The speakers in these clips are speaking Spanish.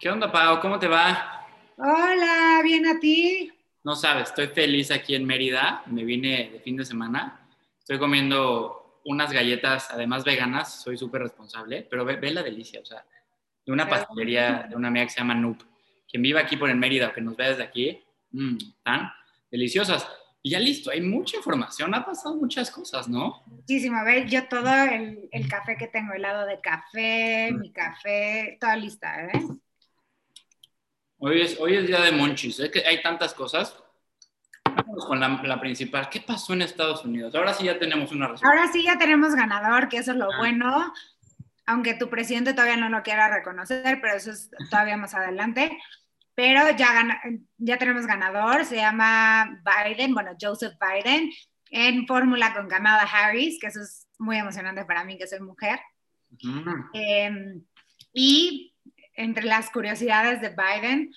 ¿Qué onda, Pau? ¿Cómo te va? Hola, bien a ti. No sabes, estoy feliz aquí en Mérida. Me vine de fin de semana. Estoy comiendo unas galletas, además veganas. Soy súper responsable, pero ve, ve, la delicia, o sea, de una pastelería de una amiga que se llama Noob. Quien viva aquí por el Mérida o que nos vea desde aquí, mmm, tan deliciosas. Y ya listo, hay mucha información, ha pasado muchas cosas, ¿no? Muchísimo, a ver, yo todo el, el café que tengo, helado de café, mm. mi café, toda lista, ¿eh? Hoy es, hoy es día de monchis, es que hay tantas cosas. Vamos con la, la, principal. ¿Qué pasó en Estados Unidos? Ahora sí ya tenemos una respuesta. Ahora sí ya tenemos ganador, que eso es lo ah. bueno, aunque tu presidente todavía no lo quiera reconocer, pero eso es todavía más adelante. Pero ya, gana, ya tenemos ganador, se llama Biden, bueno, Joseph Biden, en fórmula con Kamala Harris, que eso es muy emocionante para mí, que soy mujer. Uh eh, y entre las curiosidades de Biden,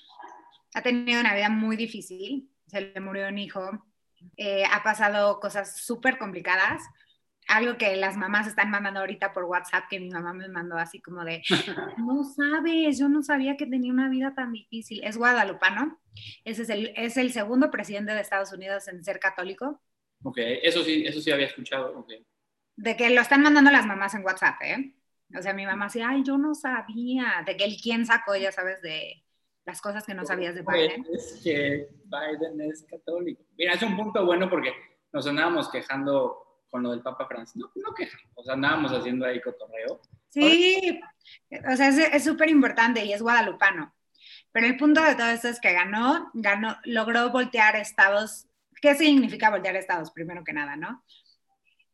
ha tenido una vida muy difícil, se le murió un hijo, eh, ha pasado cosas súper complicadas, algo que las mamás están mandando ahorita por WhatsApp, que mi mamá me mandó así como de, no sabes, yo no sabía que tenía una vida tan difícil. Es guadalupano, ese es el, es el segundo presidente de Estados Unidos en ser católico. Ok, eso sí, eso sí había escuchado. Okay. De que lo están mandando las mamás en WhatsApp, ¿eh? O sea, mi mamá decía, ay, yo no sabía, de que el quién sacó, ya sabes, de las cosas que no sabías de Biden. Es que Biden es católico. Mira, es un punto bueno porque nos andábamos quejando con lo del Papa Francis. No, no quejamos, o sea, andábamos haciendo ahí cotorreo. Sí, o sea, es súper importante y es guadalupano. Pero el punto de todo esto es que ganó, ganó, logró voltear estados. ¿Qué significa voltear estados? Primero que nada, ¿no?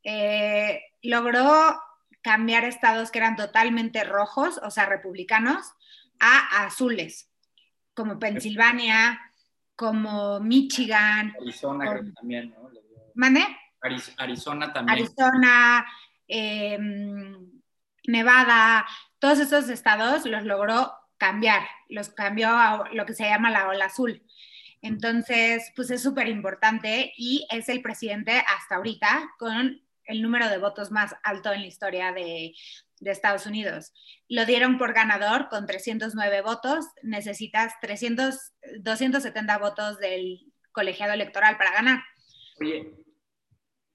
Eh, logró cambiar estados que eran totalmente rojos, o sea, republicanos, a azules, como Pensilvania, como Michigan. Arizona también, ¿no? ¿Mande? Arizona también. Arizona, eh, Nevada, todos esos estados los logró cambiar, los cambió a lo que se llama la ola azul. Entonces, pues es súper importante y es el presidente hasta ahorita con el número de votos más alto en la historia de, de Estados Unidos. Lo dieron por ganador con 309 votos. Necesitas 300, 270 votos del colegiado electoral para ganar. Oye,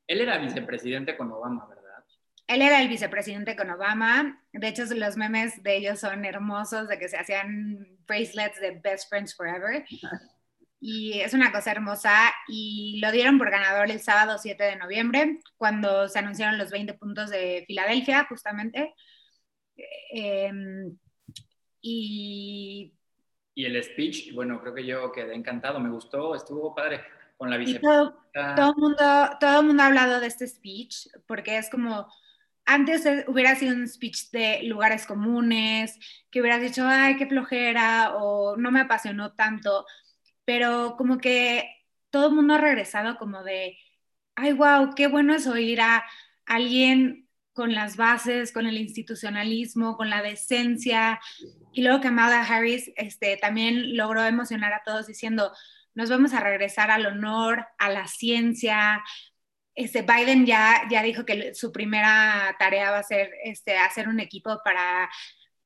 él era vicepresidente con Obama, ¿verdad? Él era el vicepresidente con Obama. De hecho, los memes de ellos son hermosos, de que se hacían bracelets de Best Friends Forever y es una cosa hermosa y lo dieron por ganador el sábado 7 de noviembre cuando se anunciaron los 20 puntos de Filadelfia justamente. Em, y y el speech bueno creo que yo quedé encantado me gustó estuvo padre con la vicepresidenta todo, todo el mundo todo el mundo ha hablado de este speech porque es como antes hubiera sido un speech de lugares comunes, que hubieras dicho, ay, qué flojera, o no me apasionó tanto, pero como que todo el mundo ha regresado como de, ay, wow, qué bueno es oír a alguien con las bases, con el institucionalismo, con la decencia. Y luego Kamala Harris este, también logró emocionar a todos diciendo, nos vamos a regresar al honor, a la ciencia. Este, Biden ya, ya dijo que su primera tarea va a ser este, hacer un equipo para,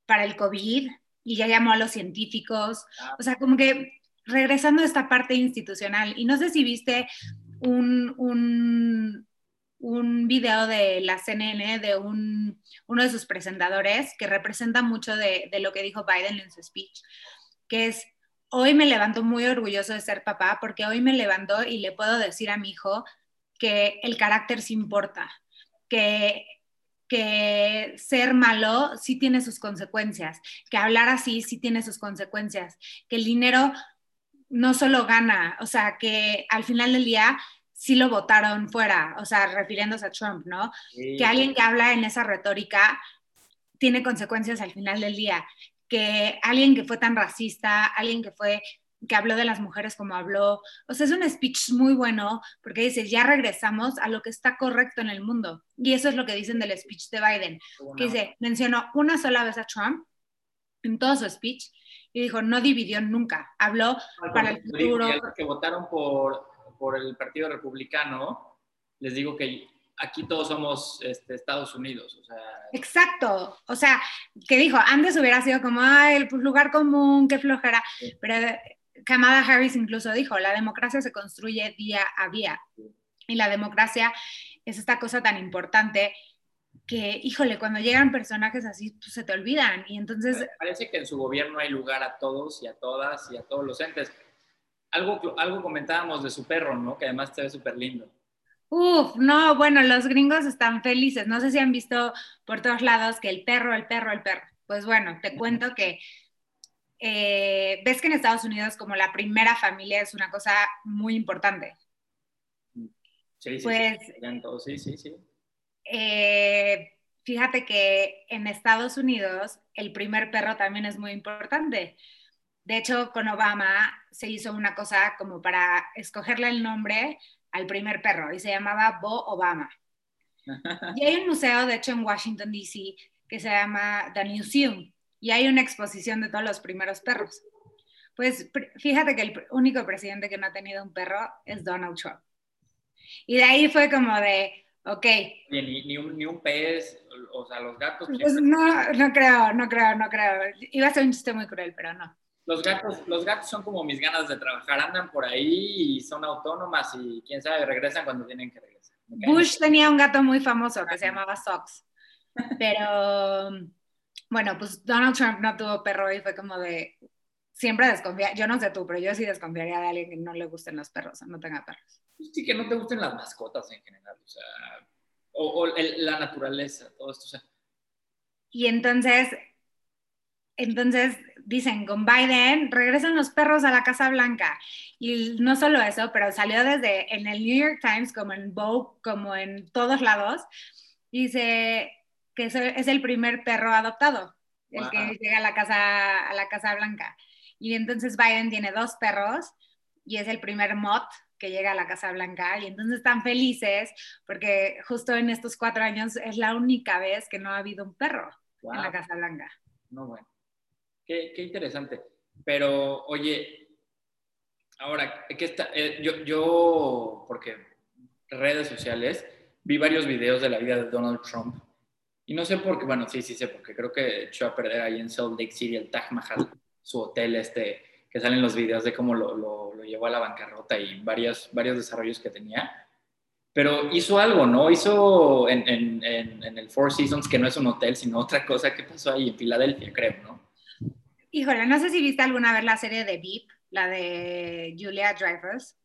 para el COVID y ya llamó a los científicos. O sea, como que regresando a esta parte institucional, y no sé si viste un, un, un video de la CNN de un, uno de sus presentadores que representa mucho de, de lo que dijo Biden en su speech, que es, hoy me levanto muy orgulloso de ser papá porque hoy me levanto y le puedo decir a mi hijo que el carácter sí importa, que que ser malo sí tiene sus consecuencias, que hablar así sí tiene sus consecuencias, que el dinero no solo gana, o sea, que al final del día sí lo votaron fuera, o sea, refiriéndose a Trump, ¿no? Que alguien que habla en esa retórica tiene consecuencias al final del día, que alguien que fue tan racista, alguien que fue que habló de las mujeres como habló, o sea, es un speech muy bueno porque dice, ya regresamos a lo que está correcto en el mundo. Y eso es lo que dicen del speech de Biden, que dice, mencionó una sola vez a Trump en todo su speech y dijo, no dividió nunca, habló para el futuro. que votaron por, por el Partido Republicano, les digo que aquí todos somos este, Estados Unidos. O sea, Exacto. O sea, que dijo, antes hubiera sido como, ay, el lugar común, qué flojera. Pero Kamala Harris incluso dijo, la democracia se construye día a día. Y la democracia es esta cosa tan importante que, híjole, cuando llegan personajes así, pues se te olvidan. Y entonces... Parece que en su gobierno hay lugar a todos y a todas y a todos los entes. Algo, algo comentábamos de su perro, ¿no? Que además se ve súper lindo. Uf, no, bueno, los gringos están felices. No sé si han visto por todos lados que el perro, el perro, el perro. Pues bueno, te cuento que eh, ves que en Estados Unidos como la primera familia es una cosa muy importante. Sí, sí, Pues, sí, sí, sí. Eh, fíjate que en Estados Unidos el primer perro también es muy importante. De hecho, con Obama se hizo una cosa como para escogerle el nombre al primer perro y se llamaba Bo Obama. Y hay un museo, de hecho, en Washington, D.C., que se llama The Museum y hay una exposición de todos los primeros perros. Pues fíjate que el único presidente que no ha tenido un perro es Donald Trump. Y de ahí fue como de, ok, Oye, ni, ni un, ni un pez, o sea, los gatos. pues no, no creo, no creo, no creo. Iba a ser un chiste muy cruel, pero no. Los gatos, los gatos son como mis ganas de trabajar, andan por ahí y son autónomas y quién sabe, regresan cuando tienen que regresar. Bush tenía un gato muy famoso que se llamaba Sox, pero bueno, pues Donald Trump no tuvo perro y fue como de, siempre desconfía, yo no sé tú, pero yo sí desconfiaría de alguien que no le gusten los perros no tenga perros. Pues sí, que no te gusten las mascotas en general, o sea, o, o el- la naturaleza, todo esto, o sea, Y entonces, entonces dicen, con Biden regresan los perros a la Casa Blanca. Y no solo eso, pero salió desde en el New York Times, como en Vogue, como en todos lados, dice que es es el primer perro adoptado, el Wow. que llega a la, casa, a la Casa Blanca. Y entonces Biden tiene dos perros y es el primer mod que llega a la Casa Blanca y entonces están felices porque justo en estos cuatro años es la única vez que no ha habido un perro en la Casa Blanca. no bueno. Qué, qué interesante. Pero, oye, ahora, que está, eh, yo, yo, porque redes sociales, vi varios videos de la vida de Donald Trump y no sé por qué, bueno, sí, sí sé, porque creo que echó a perder ahí en Salt Lake City el Taj Mahal, su hotel este, que salen los videos de cómo lo, lo, lo llevó a la bancarrota y varios, varios desarrollos que tenía. Pero hizo algo, ¿no? Hizo en, en, en, en el Four Seasons, que no es un hotel, sino otra cosa que pasó ahí en Filadelfia, creo, ¿no? Híjole, no sé si viste alguna vez la serie de Veep, la de Julia Dreyfus.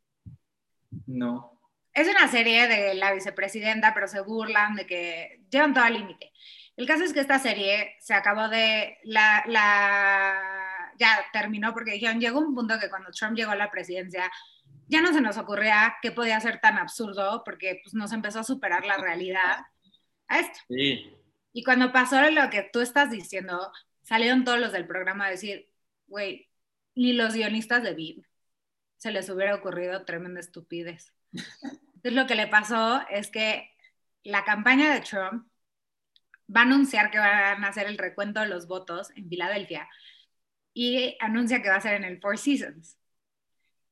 No. Es una serie de la vicepresidenta, pero se burlan de que llevan todo al límite. El caso es que esta serie se acabó de la, la ya terminó porque dijeron llegó un punto que cuando Trump llegó a la presidencia ya no se nos ocurría que podía ser tan absurdo porque pues, nos empezó a superar la realidad a esto. Sí. Y cuando pasó lo que tú estás diciendo, salieron todos los del programa a decir, güey, ni los guionistas de VIP se les hubiera ocurrido tremenda estupidez. Entonces lo que le pasó es que la campaña de Trump va a anunciar que van a hacer el recuento de los votos en Filadelfia y anuncia que va a ser en el Four Seasons.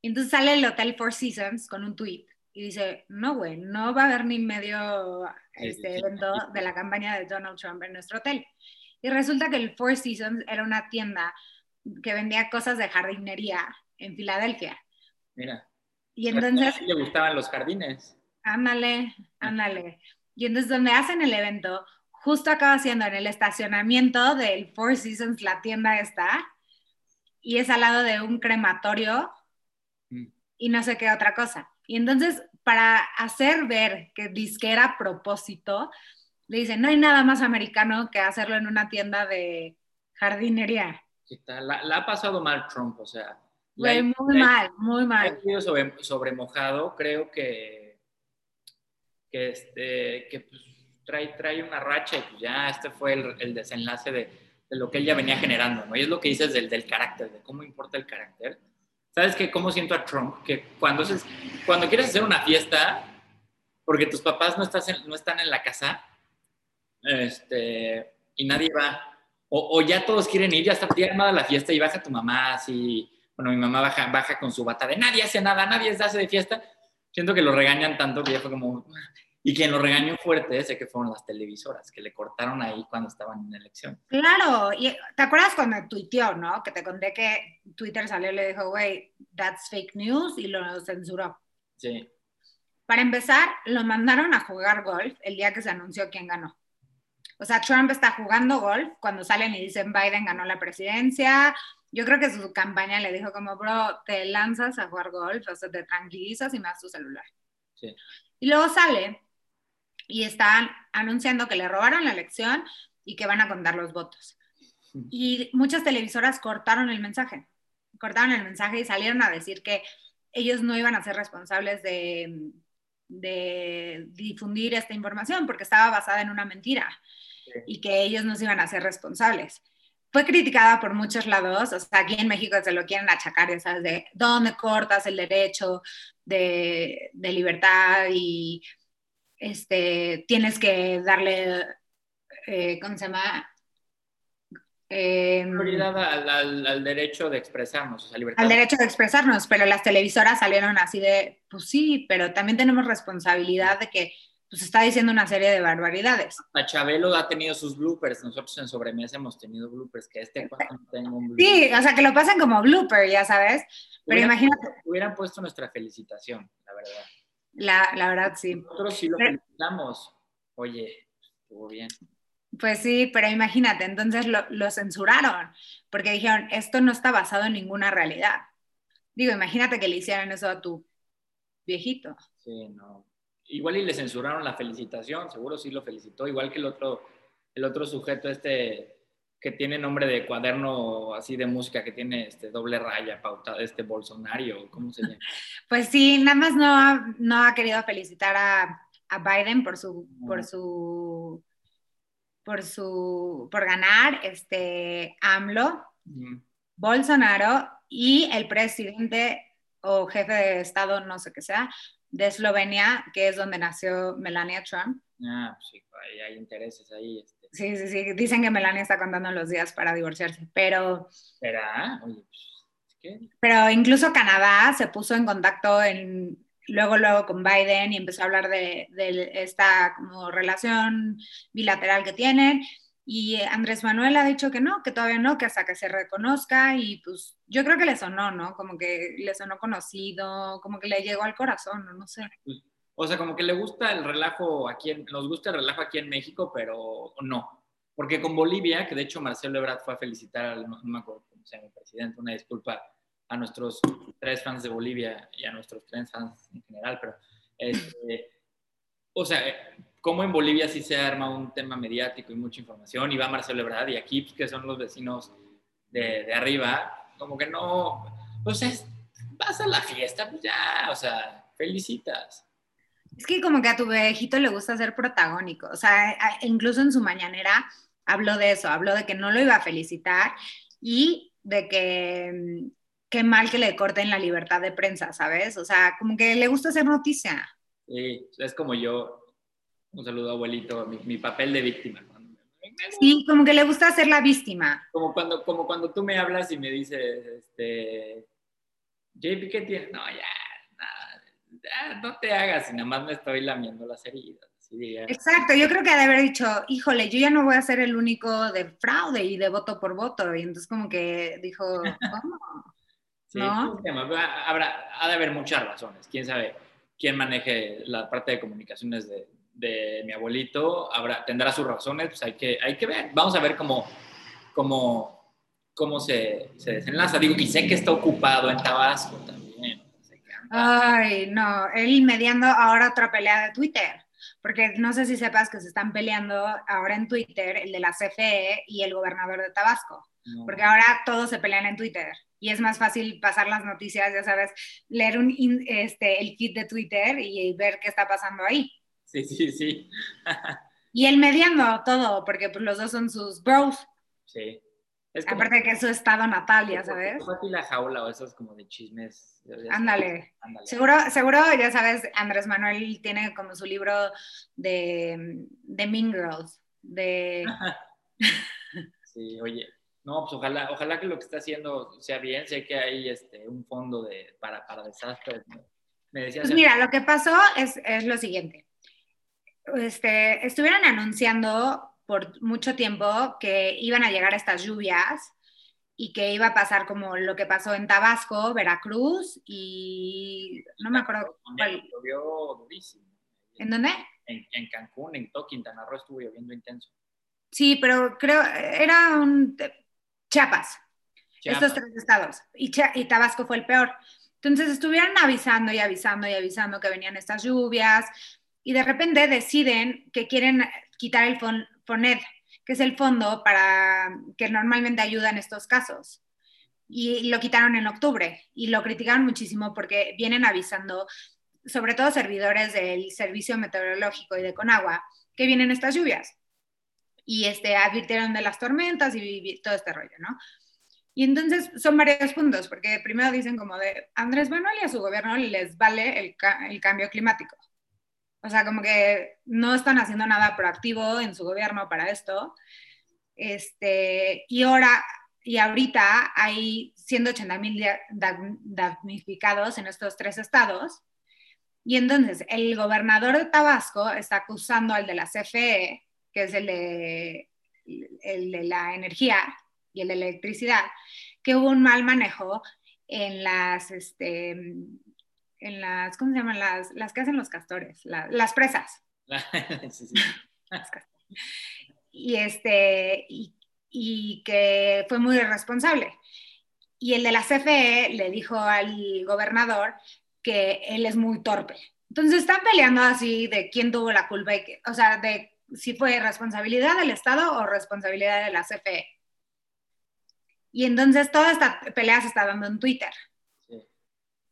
Y entonces sale el Hotel Four Seasons con un tweet y dice, no, güey, no va a haber ni medio este, evento de la campaña de Donald Trump en nuestro hotel. Y resulta que el Four Seasons era una tienda que vendía cosas de jardinería en Filadelfia. Mira. Y entonces... Le gustaban los jardines. Ándale, ándale. Y entonces donde hacen el evento, justo acaba siendo en el estacionamiento del Four Seasons, la tienda está, y es al lado de un crematorio Mm. y no sé qué otra cosa. Y entonces, para hacer ver que disque era a propósito, le dicen, no hay nada más americano que hacerlo en una tienda de jardinería. La, la ha pasado mal Trump, o sea. La- muy la- mal, muy mal. ha sobre, sobre mojado, creo que, que, este, que pues, trae, trae una racha y pues ya este fue el, el desenlace de, de lo que él ya venía generando, ¿no? Y es lo que dices del, del carácter, de cómo importa el carácter. ¿Sabes qué? ¿Cómo siento a Trump? Que cuando, cuando quieres hacer una fiesta, porque tus papás no, estás no están en la casa, este, y nadie va, o, ya todos quieren ir, ya está armada la fiesta y baja tu mamá así, bueno, mi mamá baja, baja con su bata de nadie hace nada, nadie se hace de fiesta. Siento que lo regañan tanto que ya fue como, Y quien lo regañó fuerte, sé que fueron las televisoras, que le cortaron ahí cuando estaban en elección. Claro, y ¿te acuerdas cuando tuiteó, no? Que te conté que Twitter salió y le dijo, güey, that's fake news, y lo censuró. Sí. Para empezar, lo mandaron a jugar golf el día que se anunció quién ganó. O sea, Trump está jugando golf cuando salen y dicen Biden ganó la presidencia. Yo creo que su campaña le dijo como, bro, te lanzas a jugar golf, o sea, te tranquilizas y me das tu celular. Sí. Y luego sale y están anunciando que le robaron la elección y que van a contar los votos. Y muchas televisoras cortaron el mensaje, cortaron el mensaje y salieron a decir que ellos no iban a ser responsables de, de difundir esta información porque estaba basada en una mentira y que ellos no se iban a ser responsables. Fue criticada por muchos lados, o sea, aquí en México se lo quieren achacar, ya sabes, de dónde cortas el derecho de, de libertad y este, tienes que darle, eh, ¿cómo se llama? Eh, Prioridad al, al, derecho de expresarnos, o sea, libertad. Al derecho de expresarnos, pero las televisoras salieron así de, pues sí, pero también tenemos responsabilidad de que pues está diciendo una serie de barbaridades. A Chabelo ha tenido sus bloopers, nosotros en Sobremesa hemos tenido bloopers, que este cuando tengo un blooper. Sí, o sea, que lo pasan como blooper, ya sabes, pero imagínate. Hubieran puesto nuestra felicitación, la verdad. La, la verdad, sí. Nosotros sí lo felicitamos. Oye, estuvo bien. Pues sí, pero imagínate, entonces lo, lo, censuraron, porque dijeron, esto no está basado en ninguna realidad. Digo, imagínate que le hicieran eso a tu viejito. Sí, no. Igual y le censuraron la felicitación, seguro sí lo felicitó, igual que el otro, el otro sujeto este que tiene nombre de cuaderno así de música, que tiene este doble raya pautada, este Bolsonaro, ¿cómo se llama? Pues sí, nada más no ha, no ha querido felicitar a, a Biden por su, por su, por su, por ganar, este, AMLO, Bolsonaro y el presidente o jefe de Estado, no sé qué sea, de Eslovenia, que es donde nació Melania Trump. Ah, pues sí, hay, intereses ahí. Este. Sí, sí, sí. Dicen que Melania está contando los días para divorciarse, pero... ¿Será? Oye, pues, ¿qué? Pero incluso Canadá se puso en contacto en, luego, luego con Biden y empezó a hablar de, de esta como relación bilateral que tienen. Y Andrés Manuel ha dicho que no, que todavía no, que hasta que se reconozca y pues yo creo que le sonó, ¿no? Como que le sonó conocido, como que le llegó al corazón, no, no sé. Pues, o sea, como que le gusta el relajo aquí, en, nos gusta el relajo aquí en México, pero no. Porque con Bolivia, que de hecho Marcelo Ebrard fue a felicitar al, no, presidente, una disculpa a nuestros tres fans de Bolivia y a nuestros tres fans en general, pero, este, o sea, como en Bolivia sí se arma un tema mediático y mucha información, y va Marcelo Ebrard y aquí, pues, que son los vecinos de, de arriba, como que no, o sea, vas a la fiesta, pues ya, o sea, felicitas. Es que como que a tu viejito le gusta ser protagónico, o sea, incluso en su mañanera habló de eso, habló de que no lo iba a felicitar y de que mm, qué mal que le corten la libertad de prensa, ¿sabes? O sea, como que le gusta hacer noticia. Sí, es como yo, un saludo abuelito, mi, papel de víctima. Sí, como que le gusta ser la víctima. Como cuando, como cuando tú me hablas y me dices, este, JP, ¿qué tienes? No, ya, Ah, no te hagas, y nada más me estoy lamiendo las heridas. Exacto, yo creo que ha de haber dicho, híjole, yo ya no voy a ser el único de fraude y de voto por voto. Y entonces como que dijo, ¿cómo? Sí, ¿No? Habrá, ha de haber muchas razones. Quién sabe quién maneje la parte de comunicaciones de, de mi abuelito, habrá, tendrá sus razones, pues hay que, hay que ver. Vamos a ver cómo, cómo, cómo se, se desenlaza. Digo, y sé que está ocupado en Tabasco también Ay, no, él mediando ahora otra pelea de Twitter, porque no sé si sepas que se están peleando ahora en Twitter el de la CFE y el gobernador de Tabasco, porque ahora todos se pelean en Twitter y es más fácil pasar las noticias, ya sabes, leer un, este, el feed de Twitter y ver qué está pasando ahí. Sí, sí, sí. y él mediando todo, porque pues, los dos son sus bros. Sí. Aparte de que es su estado natal, ya sabes. Fue la jaula o esos como de chismes. Ándale. Seguro, seguro, ya sabes, Andrés Manuel tiene como su libro de, de Mean Girls. De... sí, oye. No, pues ojalá, ojalá que lo que está haciendo sea bien. Sé que hay este, un fondo de, para, para desastres. Me decías pues mira, lo que pasó es, es lo siguiente. este, estuvieron anunciando por mucho tiempo que iban a llegar estas lluvias y que iba a pasar como lo que pasó en Tabasco, Veracruz y no me acuerdo cuál. Durísimo. ¿En dónde? En, en Cancún, en todo Quintana Roo estuvo lloviendo intenso. Sí, pero creo, era un Chiapas, Chiapas. estos tres estados, y, Chia- y Tabasco fue el peor. Entonces estuvieron avisando y avisando y avisando que venían estas lluvias y de repente deciden que quieren quitar el fon- FONED, que es el fondo para que normalmente ayuda en estos casos. Y lo quitaron en octubre y lo criticaron muchísimo porque vienen avisando, sobre todo servidores del Servicio Meteorológico y de Conagua, que vienen estas lluvias. Y este, advirtieron de las tormentas y, todo este rollo, ¿no? Y entonces son varios puntos, porque primero dicen como de Andrés Manuel y a su gobierno les vale el cambio climático. O sea, como que no están haciendo nada proactivo en su gobierno para esto. Este, y ahora, y ahorita hay 180 mil damnificados en estos tres estados. Y entonces el gobernador de Tabasco está acusando al de la CFE, que es el de, el de la energía y el de la electricidad, que hubo un mal manejo en las, este, las, ¿cómo se llaman? Las, las que hacen los castores, la- las presas. Sí, sí. Las castores. Y, este, y, y que fue muy irresponsable. Y el de la CFE le dijo al gobernador que él es muy torpe. Entonces están peleando así de quién tuvo la culpa, y que, o sea, de si fue responsabilidad del Estado o responsabilidad de la CFE. Y entonces toda esta pelea se está dando en Twitter.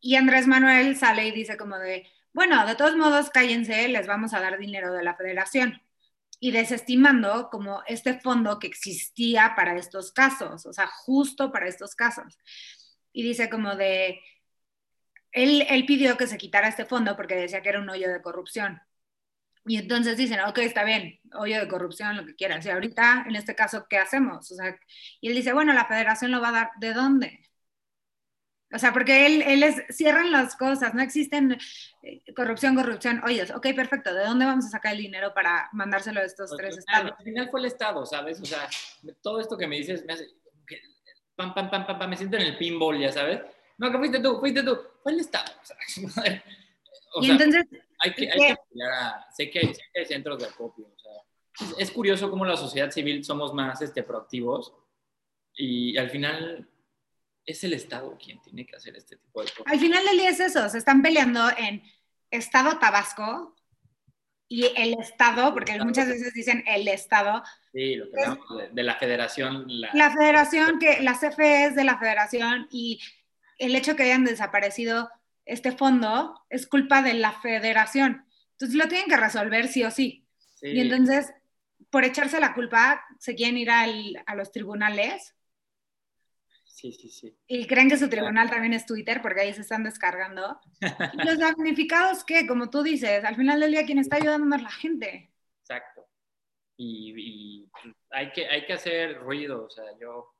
Y Andrés Manuel sale y dice como de, bueno, de todos modos, cállense, les vamos a dar dinero de la federación. Y desestimando como este fondo que existía para estos casos, o sea, justo para estos casos. Y dice como de, él, él pidió que se quitara este fondo porque decía que era un hoyo de corrupción. Y entonces dicen, ok, está bien, hoyo de corrupción, lo que quieras. Y ahorita, en este caso, ¿qué hacemos? O sea, y él dice, bueno, la federación lo va a dar, ¿de dónde? O sea, porque él, él es, cierran las cosas, no existen eh, corrupción, corrupción, hoyos. Ok, perfecto, ¿de dónde vamos a sacar el dinero para mandárselo a estos tres Al estados? final fue el Estado, ¿sabes? O sea, todo esto que me dices me hace. que- Pam, pam, pam, pam, pam, me siento en el pinball, ya sabes. No, que fuiste tú, fuiste tú. Fue el Estado. O sea, o Y sea, entonces, hay que, hay que apoyar a- sé, que hay, sé que hay centros de acopio. O sea, es, es curioso cómo la sociedad civil somos más este, proactivos y al final es el Estado quien tiene que hacer este tipo de cosas. al final del día es eso, se están peleando en Estado Tabasco y el Estado, porque muchas veces dicen el Estado, Sí, lo que hablamos de, de la federación. La, la federación, que la CFE es de la federación y el hecho que hayan desaparecido este fondo es culpa de la federación. Entonces lo tienen que resolver sí o sí. sí, Y entonces, por echarse la culpa, se quieren ir al- a los tribunales sí, sí, sí. y creen que su tribunal también es Twitter porque ahí se están descargando. ¿Y los damnificados qué? Como tú dices, al final del día quien está ayudando es la gente. Exacto. Y, y hay, que, hay que hacer ruido, o sea, yo...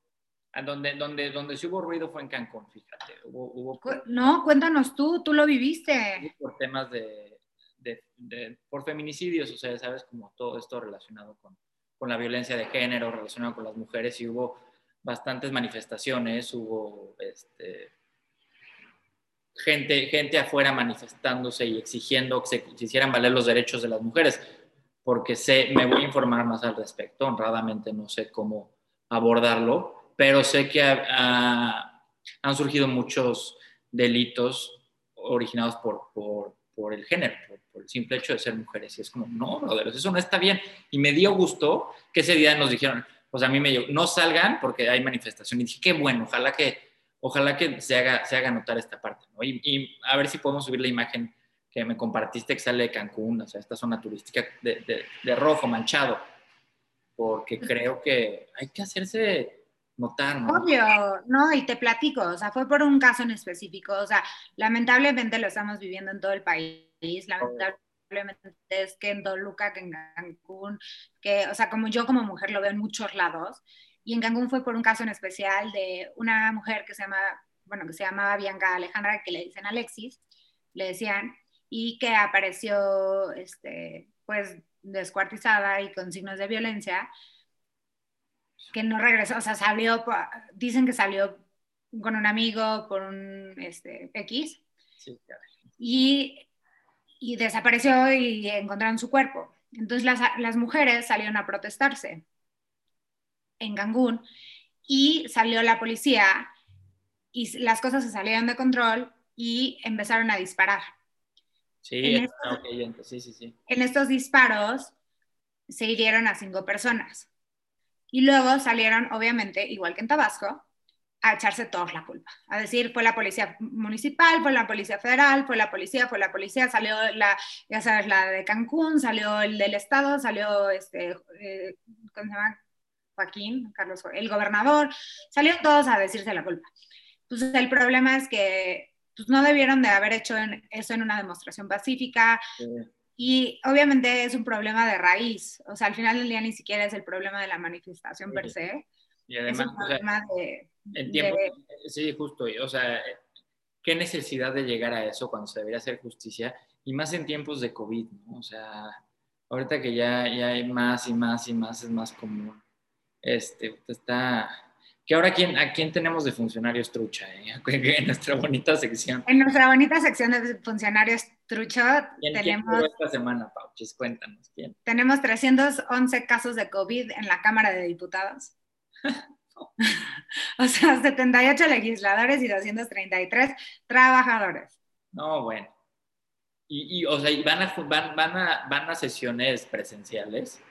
Donde, donde, donde sí hubo ruido fue en Cancún, fíjate. Hubo, No, cuéntanos tú, tú lo viviste. por temas de, de- de- por feminicidios, o sea, sabes, como todo esto relacionado con, con la violencia de género, relacionado con las mujeres, y hubo bastantes manifestaciones, hubo este, gente, gente afuera manifestándose y exigiendo que se, hicieran valer los derechos de las mujeres, porque sé, me voy a informar más al respecto, honradamente no sé cómo abordarlo, pero sé que ha- ha- han surgido muchos delitos originados por, por, por el género, por, por el simple hecho de ser mujeres. Y es como, no, brother, eso no está bien. Y me dio gusto que ese día nos dijeron, pues a mí me dio, no salgan porque hay manifestación. Y dije, qué bueno, ojalá que, ojalá que se haga, se haga notar esta parte. ¿no? Y, y a ver si podemos subir la imagen que me compartiste que sale de Cancún, o sea, esta zona turística de, de, de rojo, manchado, porque creo que hay que hacerse notar, ¿no? Obvio, no, y te platico, o sea, fue por un caso en específico, o sea, lamentablemente lo estamos viviendo en todo el país, lamentablemente es que en Toluca, que en Cancún, que, o sea, como yo como mujer lo veo en muchos lados, y en Cancún fue por un caso en especial de una mujer que se llama, bueno, que se llamaba Bianca Alejandra, que le dicen Alexis, le decían, y que apareció, este, pues, descuartizada y con signos de violencia, que no regresó, o sea, salió, dicen que salió con un amigo por un este, X. y, y, desapareció y encontraron su cuerpo. Entonces las, las, mujeres salieron a protestarse en Cancún y salió la policía y las cosas se salieron de control y empezaron a disparar. Sí, en estos, sí, sí, sí. En estos disparos se hirieron a cinco personas. Y luego salieron, obviamente, igual que en Tabasco, a echarse todos la culpa, a decir, fue la policía municipal, fue la policía federal, fue la policía, fue la policía, salió la, ya sabes, la de Cancún, salió el del estado, salió, este, eh, ¿cómo se llama? Joaquín, Carlos, el gobernador, salieron todos a decirse la culpa. Entonces, el problema es que pues, no debieron de haber hecho eso en una demostración pacífica. Y obviamente es un problema de raíz. O sea, al final del día ni siquiera es el problema de la manifestación per se. Y además, el tiempo, sí, justo. O sea, qué necesidad de llegar a eso cuando se debería hacer justicia. Y más en tiempos de COVID, ¿no? O sea, ahorita que ya, ya hay más y más y más, es más común. Este, está que ahora, ¿quién, ¿a quién tenemos de funcionarios trucha? Eh? En nuestra bonita sección. En nuestra bonita sección de funcionarios trucha tenemos... esta semana, Pauchis? Cuéntanos, ¿quién? Tenemos 311 casos de COVID en la Cámara de Diputados. o sea, 78 legisladores y 233 trabajadores. No, bueno. Y, o sea, ¿van a, van, van, a, ¿van a sesiones presenciales?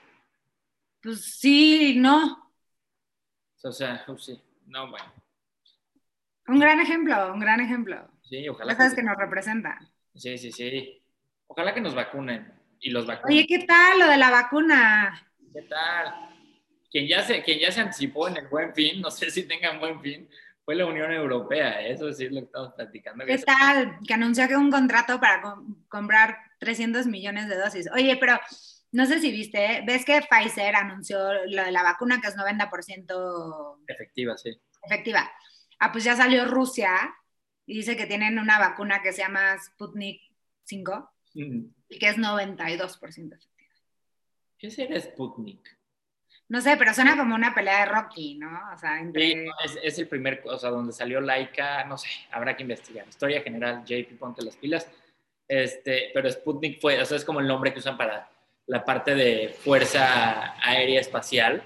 Pues sí, no. O sea, sí, no, bueno. Un gran ejemplo, un gran ejemplo. Sí, ojalá. Cosas que, nos representan. Sí, sí, sí. Ojalá que nos vacunen y los vacunen. Oye, ¿qué tal lo de la vacuna? ¿Qué tal? Quien ya se, quien ya se anticipó en el buen fin, no sé si tengan buen fin, fue la Unión Europea. Eso sí es lo que estamos platicando. ¿Qué tal? Que anunció que un contrato para comprar 300 millones de dosis. Oye, pero no sé si viste, ves que Pfizer anunció lo de la vacuna que es 90% efectiva, sí. Efectiva. Ah, pues ya salió Rusia y dice que tienen una vacuna que se llama Sputnik 5 y que es 92% efectiva. ¿Qué será Sputnik? No sé, pero suena como una pelea de Rocky, ¿no? O sea, sí, es, el primer, o sea, donde salió Laika, no sé, habrá que investigar. Historia general, JP, ponte las pilas. Este, pero Sputnik fue, o sea, es como el nombre que usan para la parte de fuerza aérea espacial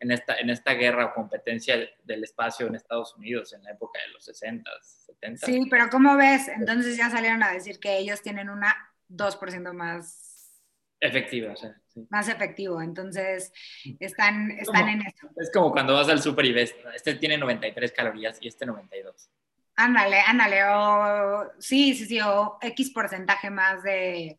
en esta, en esta guerra o competencia del espacio en Estados Unidos en la época de los 60, 70. Sí, pero ¿cómo ves? Entonces ya salieron a decir que ellos tienen una 2% más efectiva, o sea, más efectivo, entonces están, están en eso. Es como cuando vas al super y ves, este tiene 93 calorías y este 92. Ándale, ándale, o sí, sí, sí, o X porcentaje más de,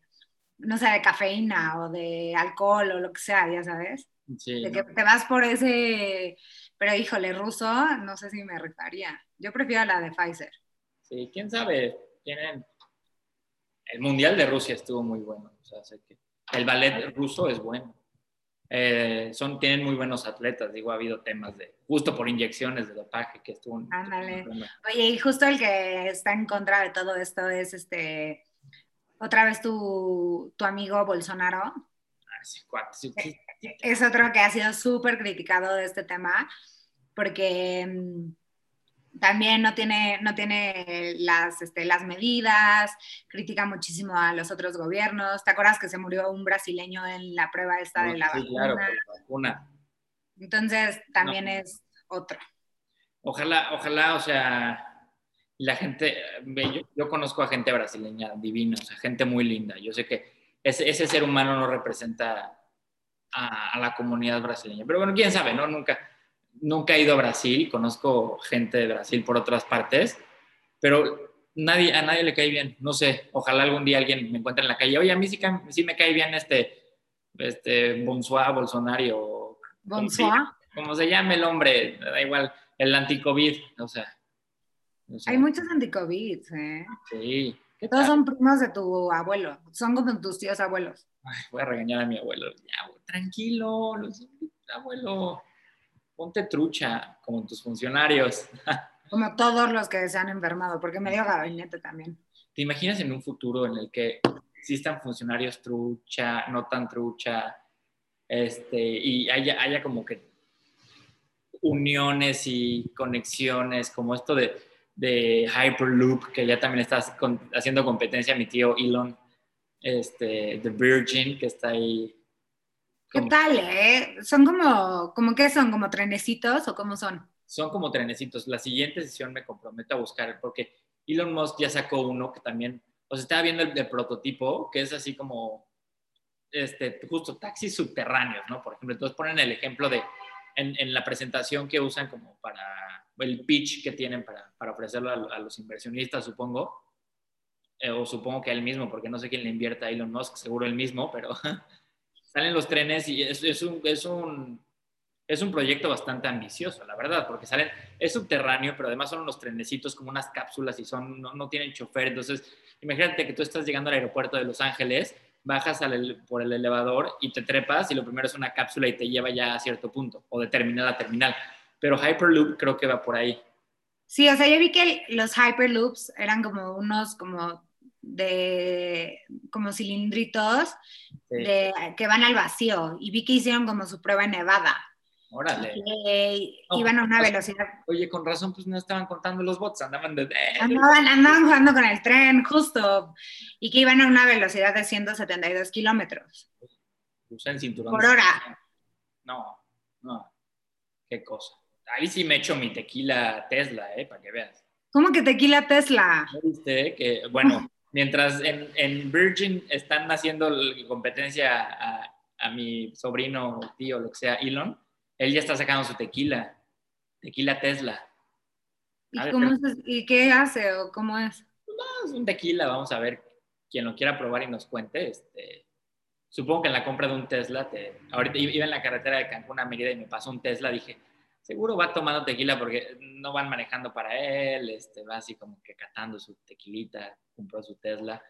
no sé, de cafeína o de alcohol o lo que sea, ya sabes. Sí, de que te vas por ese, pero híjole, ruso, no sé si me rifaría. Yo prefiero la de Pfizer. Sí, quién sabe, tienen... El Mundial de Rusia estuvo muy bueno, o sea, sé que el ballet ruso es bueno. Eh, son, tienen muy buenos atletas, digo, ha habido temas de, justo por inyecciones de dopaje que estuvo. Ándale. Oye, y justo el que está en contra de todo esto es este otra vez tu, amigo Bolsonaro. Ah, es otro que ha sido súper criticado de este tema porque mm, también no tiene, no tiene las, este, las medidas, critica muchísimo a los otros gobiernos. ¿Te acuerdas que se murió un brasileño en la prueba esta de la sí, Claro, la vacuna. Entonces también es otro. Ojalá, ojalá, o sea, la gente, yo, conozco a gente brasileña divina, o sea, gente muy linda. Yo sé que ese, ese ser humano no representa a, la comunidad brasileña. Pero bueno, quién sabe, ¿no? Nunca, nunca he ido a Brasil, conozco gente de Brasil por otras partes, pero nadie, a nadie le cae bien. No sé, ojalá algún día alguien me encuentre en la calle. Oye, a mí sí, sí me cae bien este, este Bonsoir, Bolsonaro. Bonsoir. Como se llame el hombre, da igual, el anti-COVID, o sea hay muchos anticovid, ¿eh? Sí. Todos son primos de tu abuelo, son como tus tíos abuelos. voy a regañar a mi abuelo. Ya, tranquilo, abuelo, ponte trucha, como tus funcionarios. como todos los que se han enfermado, porque medio gabinete también. ¿Te imaginas en un futuro en el que existan funcionarios trucha, no tan trucha, este, y haya, haya como que uniones y conexiones, como esto de, de Hyperloop, que ya también está haciendo competencia a mi tío Elon, este, The Virgin, que está ahí. ¿Qué tal, eh? ¿Son como, como qué son? ¿Como trenecitos o cómo son? Son como trenecitos. La siguiente sesión me comprometo a buscar, porque Elon Musk ya sacó uno que también, o sea, estaba viendo el, prototipo, que es así como, este, justo taxis subterráneos, ¿no? Por ejemplo, entonces ponen el ejemplo de, en, en la presentación que usan como para el pitch que tienen para, para ofrecerlo a, los inversionistas, supongo, eh, o supongo que él mismo, porque no sé quién le invierta a Elon Musk, seguro él mismo, pero salen los trenes y es, es, un, es, un, es un proyecto bastante ambicioso, la verdad, porque salen, es subterráneo, pero además son unos trenecitos como unas cápsulas y son, no, no tienen chofer, entonces imagínate que tú estás llegando al aeropuerto de Los Ángeles, bajas por el elevador y te trepas y lo primero es una cápsula y te lleva ya a cierto punto o determinada terminal pero Hyperloop creo que va por ahí. Sí, o sea, yo vi que los Hyperloops eran como unos como de como cilindritos de, que van al vacío y vi que hicieron como su prueba en Nevada. Órale. iban a una pues, velocidad. Oye, con razón, pues no estaban contando los bots, andaban de. Andaban, andaban jugando con el tren, justo. Y que iban a una velocidad de 172 kilómetros. Usan cinturón. Por hora. No, no. Qué cosa. Ahí sí me echo mi tequila Tesla, ¿eh? Para que veas. ¿Cómo que tequila Tesla? ¿Viste? Que, bueno, mientras en, en, Virgin están haciendo competencia a, a, mi sobrino, tío, lo que sea, Elon, él ya está sacando su tequila, tequila Tesla. ¿Y, cómo ¿Y qué hace o cómo es? No, es un tequila, vamos a ver, quien lo quiera probar y nos cuente, este, supongo que en la compra de un Tesla, te, ahorita iba en la carretera de Cancún a Mérida y me pasó un Tesla, dije, seguro va tomando tequila porque no van manejando para él, este, va así como que catando su tequilita, compró su Tesla.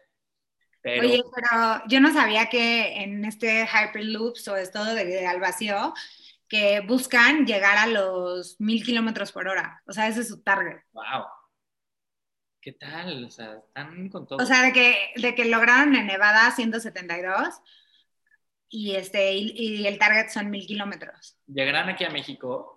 Oye, pero yo no sabía que en este Hyperloops o esto de, al vacío, que buscan llegar a los mil kilómetros por hora. O sea, ese es su target. ¡Wow! ¿Qué tal? O sea, están con todo. O sea, de que, de que lograron en Nevada 172 y, este, y, y el target son mil kilómetros. ¿Llegarán aquí a México?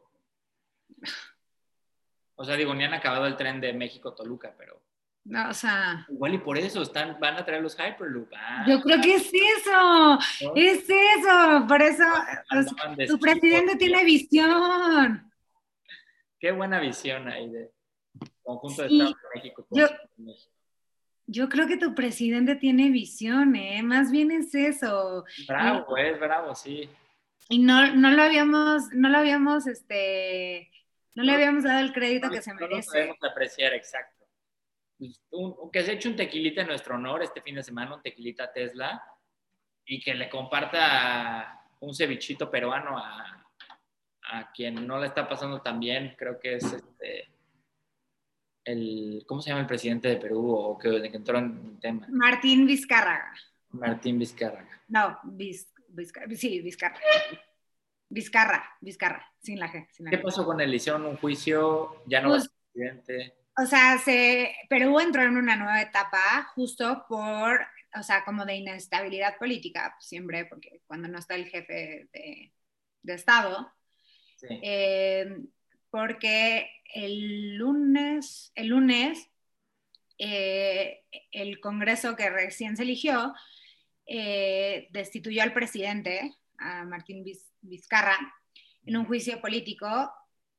O sea, digo, ni han acabado el tren de México-Toluca, pero. No, o sea. Igual y por eso están, van a traer los Hyperloop. Ah. yo creo que es eso. Es eso. Por eso. tu presidente tiene visión. Qué buena visión ahí de conjunto de Estados de México. Yo, yo creo que tu presidente tiene visión, ¿eh? Más bien es eso. Bravo, es bravo, sí. Y no, no lo habíamos, no lo habíamos, este no le habíamos dado el crédito que se merece. No sabemos apreciar, exacto. Pues, que se eche un tequilita en nuestro honor este fin de semana, un tequilita Tesla, y que le comparta un cevichito peruano a, quien no le está pasando tan bien, creo que es este el, ¿cómo se llama el presidente de Perú o que, entró en el tema? Martín Vizcarra. Martín Vizcarra. No, Vizcarra, sí, Vizcarra. Vizcarra, Vizcarra, sin la G. ¿Qué pasó con él? ¿Hicieron un juicio? ¿Ya no pues, presidente? O sea, se, Perú entró en una nueva etapa justo por, o sea, como de inestabilidad política, siempre, porque cuando no está el jefe de, Estado, eh, porque el lunes, el lunes, eh, el Congreso que recién se eligió eh, destituyó al presidente, a Martín Vizcarra en un juicio político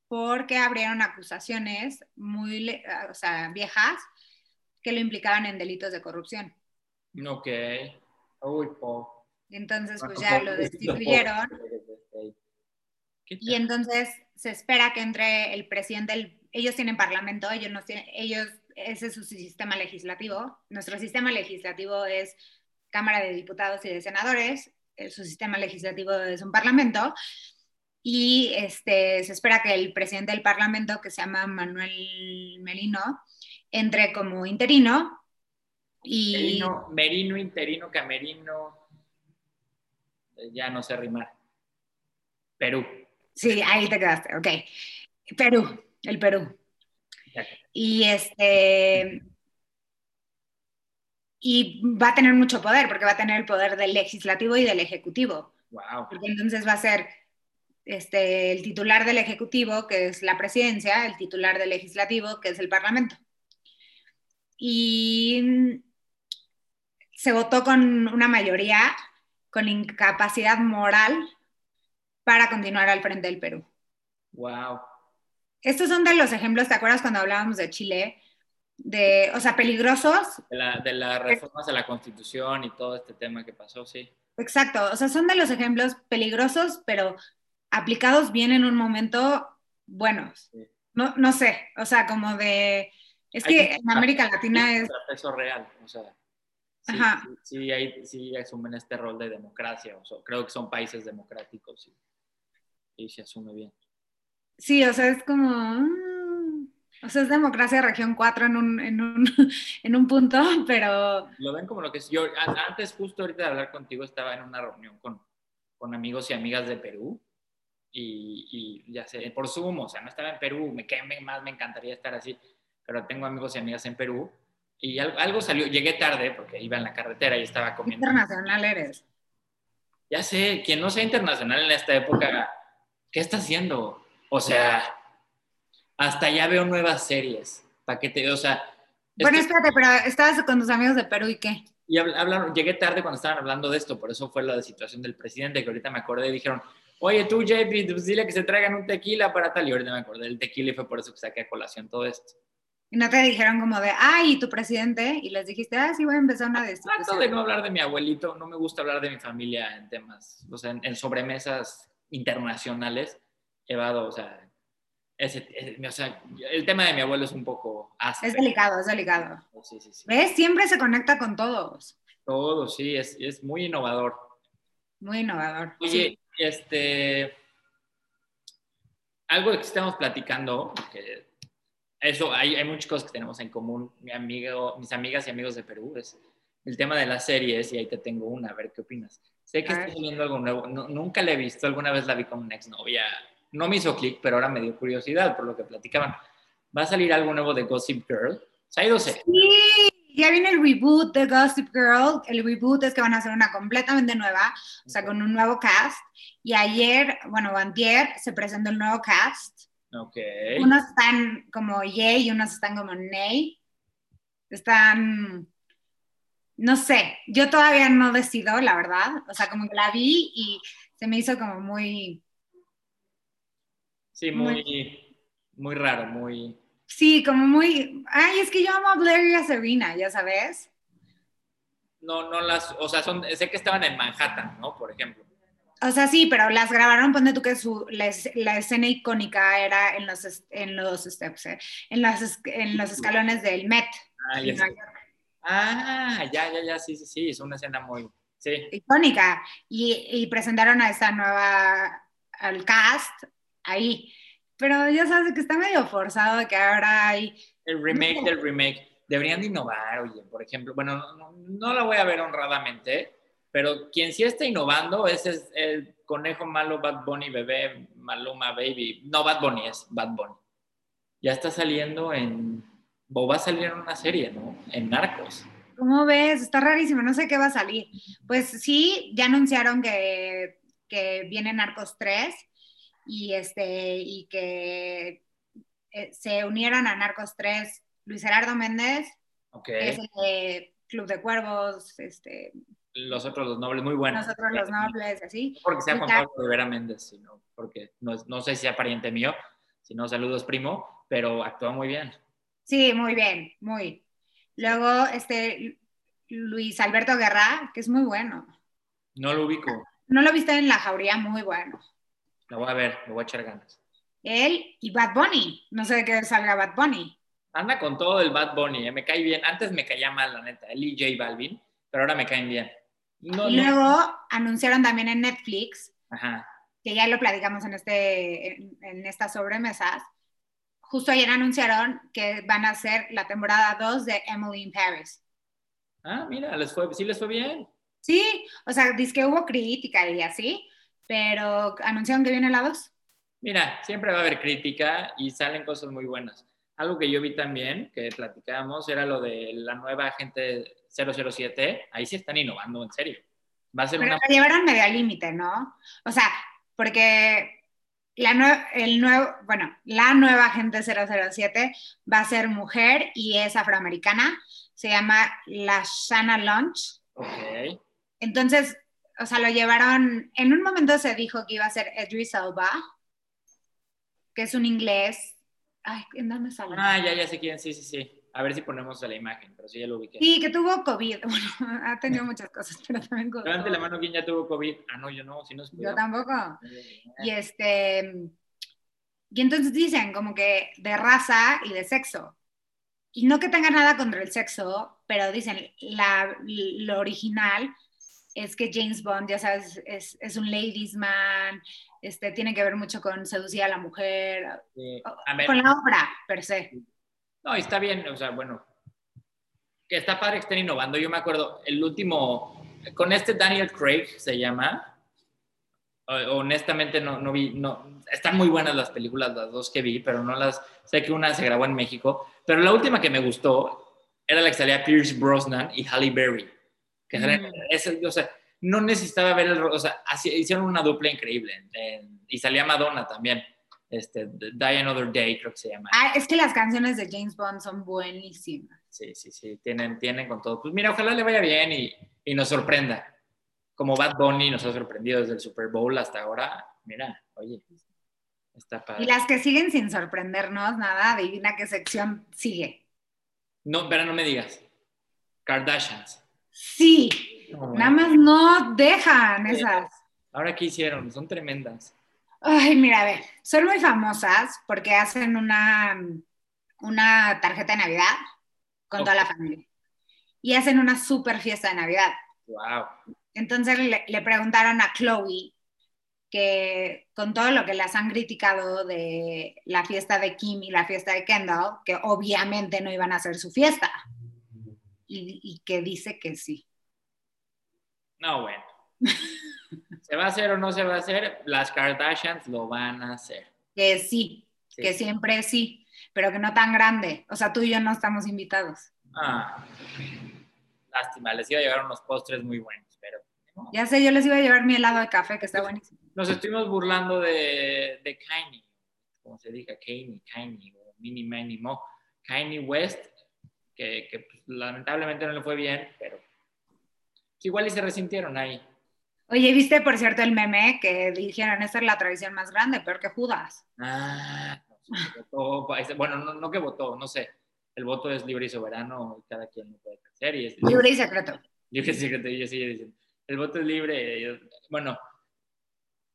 porque abrieron acusaciones muy, o sea, viejas que lo implicaban en delitos de corrupción. Ok. Uy, po. Entonces, pues ya lo destituyeron. Y entonces se espera que entre el presidente, ellos tienen parlamento, ellos no tienen, ellos, ese es su sistema legislativo. Nuestro sistema legislativo es Cámara de Diputados y de Senadores, su sistema legislativo es un parlamento, y este, se espera que el presidente del parlamento, que se llama Manuel Merino, entre como interino. Y... Merino, merino interino, camerino, eh, ya no sé rimar. Perú. Sí, ahí te quedaste, ok. Perú, el Perú. Y este, y va a tener mucho poder, porque va a tener el poder del legislativo y del ejecutivo. Wow. Porque entonces va a ser este, el titular del ejecutivo, que es la presidencia, el titular del legislativo, que es el parlamento. Y se votó con una mayoría con incapacidad moral para continuar al frente del Perú. Wow. Estos son de los ejemplos, ¿te acuerdas cuando hablábamos de Chile? De, o sea, peligrosos. De, la, de las reformas a la Constitución y todo este tema que pasó, sí. Exacto, o sea, son de los ejemplos peligrosos, pero aplicados bien en un momento buenos. Sí. No, no sé, o sea, como de... Es Hay que en América Latina es... Eso real, o sea. Sí, Ajá. sí, sí, hay- sí asumen este rol de democracia, o sea, creo que son países democráticos y, y se asume bien. Sí, o sea, es como... o sea, es democracia región 4 en un, en un, en un punto, pero... Lo ven como lo que es. Yo antes, justo ahorita de hablar contigo, estaba en una reunión con, con amigos y amigas de Perú y, y ya sé, por Zoom, o sea, no estaba en Perú, me, que me- más me encantaría estar así, pero tengo amigos y amigas en Perú y algo, algo salió, llegué tarde porque iba en la carretera y estaba comiendo. Internacional eres. Ya sé, quien no sea internacional en esta época, ¿qué está haciendo? O sea, hasta ya veo nuevas series. ¿Para qué te.? O sea. Bueno, espérate, pero estabas con tus amigos de Perú y qué? y habl- hablaron, llegué tarde cuando estaban hablando de esto, por eso fue la situación del presidente, que ahorita me acordé y dijeron, oye tú, JP, pues dile que se traigan un tequila para tal. Y ahorita me acordé del tequila y fue por eso que saqué a colación todo esto. Y no te dijeron como de, ay, ¿y tu presidente? Y les dijiste, ah, sí, voy a empezar una Trato de no hablar de mi abuelito, no me gusta hablar de mi familia en temas, o sea, en, en sobremesas internacionales. Evado, o sea, ese, ese- o sea, el tema de mi abuelo es un poco Es áspero. delicado, es delicado. Sí, sí, sí. ¿Ves? Siempre se conecta con todos. Todo, sí, es, es muy innovador. Muy innovador. Oye, este. Algo que estamos platicando, que eso, hay, hay muchas cosas que tenemos en común, mi amigo, mis amigas y amigos de Perú, es el tema de las series, y ahí te tengo una, a ver qué opinas. Sé que estás viendo algo nuevo, no- nunca la he visto, alguna vez la vi con una exnovia, no me hizo clic, pero ahora me dio curiosidad por lo que platicaban. Va a salir algo nuevo de Gossip Girl, se ha ido serie. Sí, ya viene el reboot de Gossip Girl. El reboot es que van a hacer una completamente nueva, o sea, con un nuevo cast. Y ayer, bueno, antier, se presentó el nuevo cast. Ok. Unos están como yay y unos están como nay. Están, no sé, yo todavía no decido, la verdad. O sea, como que la vi y se me hizo como muy, Sí, muy, muy raro, muy... sí, como muy, ay, es que yo amo a Blair y a Serena, ya sabes. No, no las, o sea, son, sé que estaban en Manhattan, ¿no? Por ejemplo. O sea, sí, pero las grabaron, ponte tú que su, la, es- la escena icónica era en los, en los steps, eh, en, es- en los escalones del Met. Ah, ya, ah, ya, ya, ya, sí, sí, sí, es una escena muy, sí. icónica y, y presentaron a esta nueva al cast ahí pero ya sabes que está medio forzado que ahora hay El remake del remake. Deberían de innovar, oye, por ejemplo, bueno, no, no, la voy a ver honradamente, pero quien sí está innovando es, es el conejo malo Bad Bunny bebé, Maluma Baby. No, Bad Bunny es Bad Bunny. Ya está saliendo en, o va a salir en una serie, ¿no? En Narcos. ¿cómo ves? está rarísimo no sé qué va a salir pues sí ya anunciaron que, que viene Narcos 3 y este y que eh, se unieron a Narcos 3 Luis Gerardo Méndez Ok. que es el de Club de Cuervos este Los otros, los nobles, muy buenos. nosotros los nobles así No porque sea Juan Pablo Rivera Méndez, sino porque no, no sé si sea pariente mío, si no, saludos primo, pero actúa muy bien. Sí, muy bien, muy. Luego, este, Luis Alberto Guerra, que es muy bueno. No lo ubico, No lo viste en La Jauría, muy bueno. Lo voy a ver, le voy a echar ganas. Él y Bad Bunny. No sé de qué salga Bad Bunny. Anda con todo el Bad Bunny, eh, me cae bien. Antes me caía mal, la neta, él y J Balvin, pero ahora me caen bien. No, y no- luego anunciaron también en Netflix, Ajá. que ya lo platicamos en, este, en, en estas sobremesas. Justo ayer anunciaron que van a hacer la temporada 2 de Emily in Paris. Ah, mira, les fue, sí les fue bien. Sí, o sea, dice que hubo crítica y así, pero anunciaron que viene la 2. Mira, siempre va a haber crítica y salen cosas muy buenas. Algo que yo vi también, que platicábamos, era lo de la nueva agente 007, ahí sí están innovando, en serio. Va a ser Pero una... lo llevaron medio al límite, ¿no? O sea, porque la, nue- el nuevo, bueno, la nueva agente 007 va a ser mujer y es afroamericana. Se llama la Shanna Lunch. Ok. Entonces, o sea, lo llevaron, en un momento se dijo que iba a ser Idris Elba, que es un inglés. Ay, ¿en dónde sale? Ah, ya, ya sé quién, sí, sí, sí. A ver si ponemos la imagen, pero sí ya lo ubiqué. Sí, que tuvo COVID. Bueno, ha tenido muchas cosas, pero también COVID. Levante la mano quién ya tuvo COVID. Ah, no, yo no, si no es Yo tampoco. Y este, y entonces dicen como que de raza y de sexo. Y no que tenga nada contra el sexo, pero dicen, la, lo original es que James Bond, ya sabes, es, es un ladies man, este, tiene que ver mucho con seducir a la mujer, Sí. A ver, con la obra per se. No, y está bien, o sea, bueno, que está padre que estén innovando. Yo me acuerdo, el último, con este Daniel Craig se llama, honestamente no, no vi, no, están muy buenas las películas, las dos que vi, pero no las, sé que una se grabó en México, pero la última que me gustó era la que salía Pierce Brosnan y Halle Berry, que Mm. ese, o sea, no necesitaba ver el, o sea, así- hicieron una dupla increíble, y salía Madonna también, este, Die Another Day creo que se llama. Ah, es que las canciones de James Bond son buenísimas. Sí, sí, sí, tienen, tienen con todo. Pues mira, ojalá le vaya bien y, y nos sorprenda. Como Bad Bunny nos ha sorprendido desde el Super Bowl hasta ahora. Mira, oye, está padre. Y las que siguen sin sorprendernos, nada, adivina qué sección sigue. No, pero no me digas. Kardashians. Sí, nada más no dejan esas. Ahora, ¿qué hicieron? Son tremendas. Ay, mira, a ver, son muy famosas porque hacen una, una tarjeta de Navidad con toda la familia. Y hacen una super fiesta de Navidad. Wow. Entonces le, le preguntaron a Chloe que con todo lo que las han criticado de la fiesta de Kim y la fiesta de Kendall, que obviamente no iban a hacer su fiesta. Y, y que dice que sí. No, bueno. ¿Se va a hacer o no se va a hacer? Las Kardashians lo van a hacer. Que sí, Sí. que siempre sí, pero que no tan grande. O sea, tú y yo no estamos invitados. Ah, lástima, les iba a llevar unos postres muy buenos, pero no. Ya sé, yo les iba a llevar mi helado de café, que está buenísimo. Nos estuvimos burlando de, de Kanye, como se diga, Kanye, Kanye, o Mini Manny Mo, Kanye West, que, que, pues, lamentablemente no le fue bien, pero igual y se resintieron ahí. Oye, ¿viste, por cierto, el meme que dijeron, esta es la tradición más grande, peor que Judas? Ah, no votó, bueno, no, no que votó, no sé. El voto es libre y soberano y cada quien lo puede hacer. Y es, Libre y secreto. libre y secreto, y yo sigo diciendo. El voto es libre. y- bueno,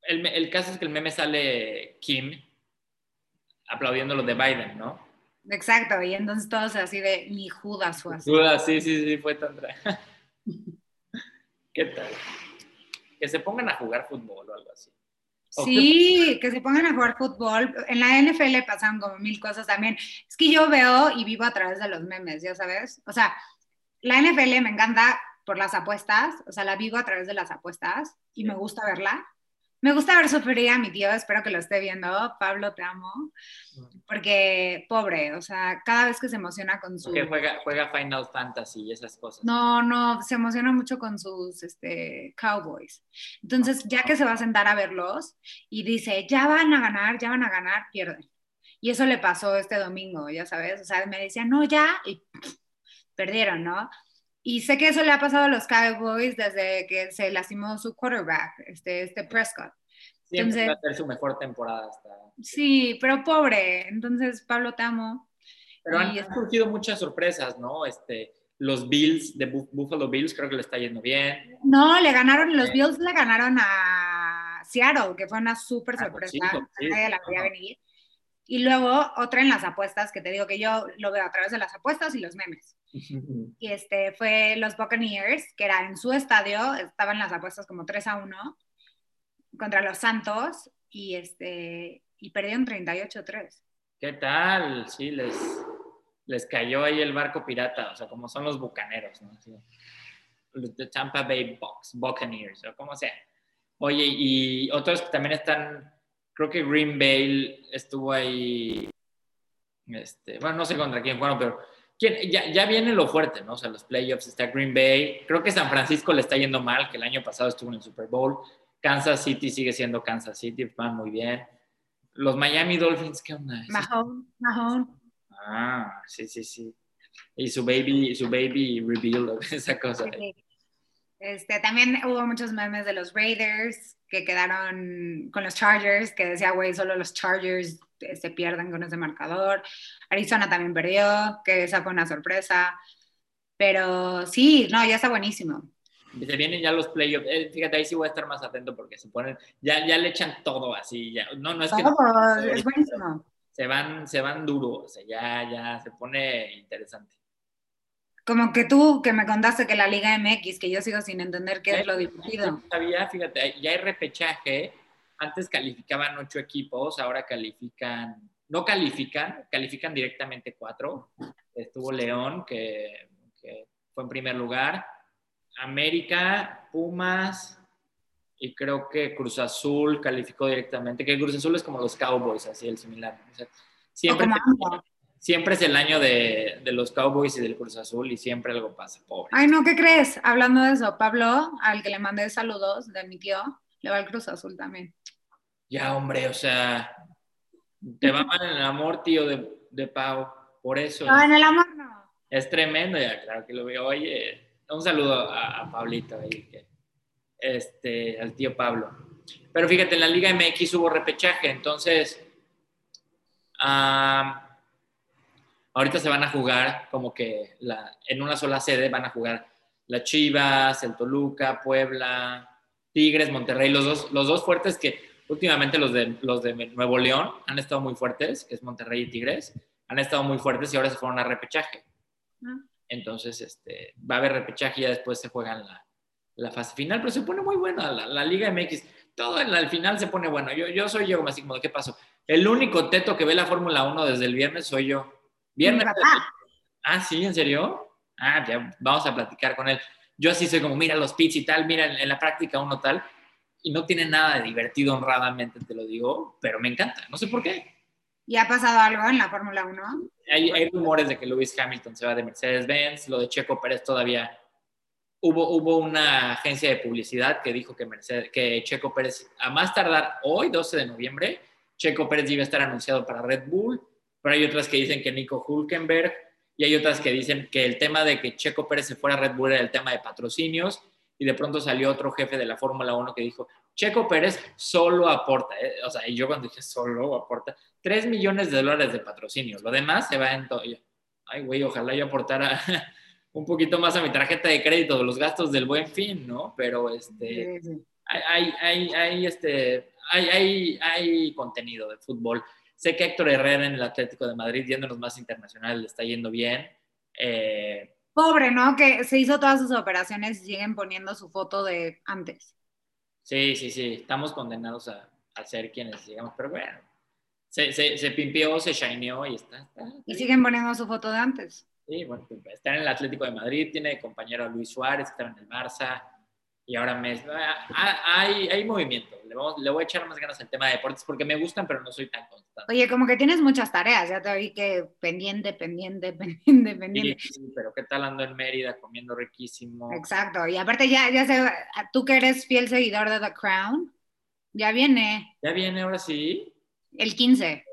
el, el caso es que el meme sale Kim aplaudiendo lo de Biden, ¿no? Exacto, y entonces todos así de, ni Judas fue así. Duda, sí, sí, sí, fue tan... ¿Qué tal? Que se pongan a jugar fútbol o algo así. ¿O Sí, que se pongan a jugar fútbol. En la NFL pasan como mil cosas también. Es que yo veo y vivo a través de los memes, ya sabes. O sea, la NFL me encanta por las apuestas, o sea, la vivo a través de las apuestas y me gusta verla. Me gusta ver sufrir a mi tío, espero que lo esté viendo. Pablo, te amo. Porque, pobre, o sea, cada vez que se emociona con su... Que juega, juega Final Fantasy y esas cosas. No, no, se emociona mucho con sus este, Cowboys. Entonces, ya que se va a sentar a verlos y dice, ya van a ganar, ya van a ganar, pierden. Y eso le pasó este domingo, ya sabes. O sea, me decía, no, ya, y pff, perdieron, ¿no? Y sé que eso le ha pasado a los Cowboys desde que se lastimó su quarterback, este, este Prescott. Siempre entonces- va a ser su mejor temporada hasta... Sí, pero pobre. Entonces, Pablo, te amo. Pero han, han surgido muchas sorpresas, ¿no? Este, los Bills de Bu- Buffalo Bills creo que le está yendo bien. No, le ganaron, los Sí. Bills le ganaron a Seattle, que fue una súper Ah, sorpresa. pues sí, sí. nadie la veía venir. Y luego otra en las apuestas, que te digo que yo lo veo a través de las apuestas y los memes. Y este fue los Buccaneers, que era en su estadio, estaban las apuestas como 3 a 1 contra los Santos y este y perdieron 38-3. ¿Qué tal? Sí, les, les cayó ahí el barco pirata, o sea, como son los bucaneros, ¿no? Así, los de Tampa Bay Bucks, Buccaneers, o como sea. Oye, y otros que también están, creo que Green Bay estuvo ahí, este, bueno, no sé contra quién fueron, pero Ya, ya, viene lo fuerte, ¿no? O sea, los playoffs está Green Bay. Creo que San Francisco le está yendo mal, que el año pasado estuvo en el Super Bowl. Kansas City sigue siendo Kansas City, van muy bien. Los Miami Dolphins, ¿qué onda? Mahone, Mahone. Ah, sí, sí, sí. Y su baby, su baby reveal, esa cosa. Este, también hubo muchos memes de los Raiders que quedaron con los Chargers, que decía, güey, solo los Chargers se pierden con ese marcador. Arizona también perdió, que esa fue una sorpresa. Pero sí, no, ya está buenísimo. Se vienen ya los playoffs. Eh, fíjate, ahí sí voy a estar más atento porque se ponen, ya, ya le echan todo así. Ya. No, no es que. es buenísimo. Se van, se van duro, o sea, ya, ya se pone interesante. Como que tú que me contaste que la Liga MX, que yo sigo sin entender qué es lo divertido. Sabía, fíjate, ya hay repechaje. Antes calificaban ocho equipos, ahora califican, no califican, califican directamente cuatro. Estuvo León, que, fue en primer lugar. América, Pumas, y creo que Cruz Azul calificó directamente, que Cruz Azul es como los Cowboys, así el similar. siempre, siempre es el año de, los Cowboys y del Cruz Azul y siempre algo pasa, pobre. Ay, no, ¿qué crees? Hablando de eso, Pablo, al que le mandé saludos de mi tío, le va el Cruz Azul también. Ya, hombre, o sea, te va mal en el amor, tío, de, de Pau, por eso. No, en el amor no. Es tremendo, ya, claro que lo veo. Oye, un saludo a, Pablito ahí, este, al tío Pablo. Pero fíjate, en la Liga MX hubo repechaje, entonces... ah Ahorita se van a jugar como que la, en una sola sede van a jugar la Chivas, el Toluca, Puebla, Tigres, Monterrey, los dos, los dos fuertes que últimamente los de, los de Nuevo León han estado muy fuertes, que es Monterrey y Tigres, han estado muy fuertes y ahora se fueron a repechaje. Ah. Entonces, este, va a haber repechaje y ya después se juegan la, la fase final, pero se pone muy buena la, la Liga MX. Todo en el final se pone bueno. Yo, yo soy yo, así como, ¿qué pasó? El único teto que ve la Fórmula 1 desde el viernes soy yo. Viernes. Ah, sí, ¿en serio? Ah, ya vamos a platicar con él. Yo así soy como, mira los pits y tal, mira en, la práctica uno tal, y no tiene nada de divertido honradamente, te lo digo, pero me encanta, no sé por qué. ¿Y ha pasado algo en la Fórmula 1? Hay, hay, rumores de que Lewis Hamilton se va de Mercedes-Benz, lo de Checo Pérez todavía. Hubo, hubo una agencia de publicidad que dijo que, Mercedes, que Checo Pérez, a más tardar hoy, 12 de noviembre, Checo Pérez iba a estar anunciado para Red Bull pero hay otras que dicen que Nico Hulkenberg y hay otras que dicen que el tema de que Checo Pérez se fuera a Red Bull era el tema de patrocinios y de pronto salió otro jefe de la Fórmula 1 que dijo, Checo Pérez solo aporta, eh, o sea, y yo cuando dije solo aporta, 3 millones de dólares de patrocinio, lo demás se va en todo. Ay, güey, ojalá yo aportara un poquito más a mi tarjeta de crédito de los gastos del buen fin, ¿no? Pero este, hay, hay, hay, este, hay, hay, hay contenido de fútbol. Sé que Héctor Herrera en el Atlético de Madrid, yéndonos más internacional, le está yendo bien. Eh, Pobre, ¿no? Que se hizo todas sus operaciones y siguen poniendo su foto de antes. Sí, sí, sí. Estamos condenados a, ser quienes llegamos, pero bueno. Se, se, se pimpió, se shineó y está, Y siguen poniendo su foto de antes. Sí, bueno, está en el Atlético de Madrid, tiene compañero a Luis Suárez, está en el Barça y ahora me, ah, ah, hay, hay movimiento. Le, le, voy a echar más ganas al tema de deportes porque me gustan, pero no soy tan constante. Oye, como que tienes muchas tareas, ya te vi que pendiente, pendiente, pendiente, pendiente. Sí, pero ¿qué tal ando en Mérida comiendo riquísimo? Exacto, y aparte ya, ya sé, tú que eres fiel seguidor de The Crown, ya viene. Ya viene, ahora sí. El 15.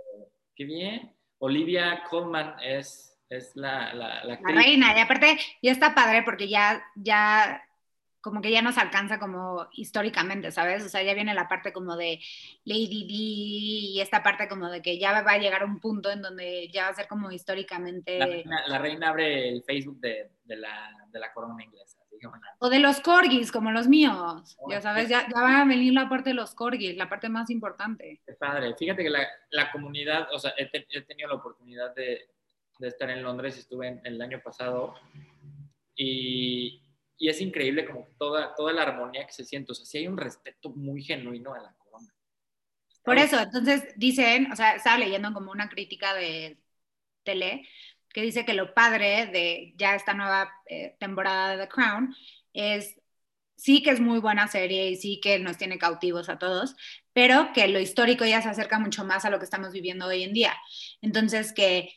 Qué bien. Olivia Colman es, es la, la, la, la reina, y aparte ya está padre porque ya, ya como que ya nos alcanza como históricamente, ¿sabes? O sea, ya viene la parte como de Lady D y esta parte como de que ya va a llegar un punto en donde ya va a ser como históricamente... La reina, abre el Facebook de, de, la, de la corona inglesa. O de los corgis, como los míos. ya sabes, ya, ya va a venir la parte de los corgis, la parte más importante. Qué padre. Fíjate que la, la comunidad, o sea, he, he, tenido la oportunidad de, de estar en Londres, estuve en, el año pasado y y es increíble como toda, toda la armonía que se siente. O sea, sí hay un respeto muy genuino a la corona. Por eso, entonces dicen, o sea, estaba leyendo como una crítica de tele que dice que lo padre de ya esta nueva eh, temporada de The Crown es sí que es muy buena serie y sí que nos tiene cautivos a todos, pero que lo histórico ya se acerca mucho más a lo que estamos viviendo hoy en día. Entonces que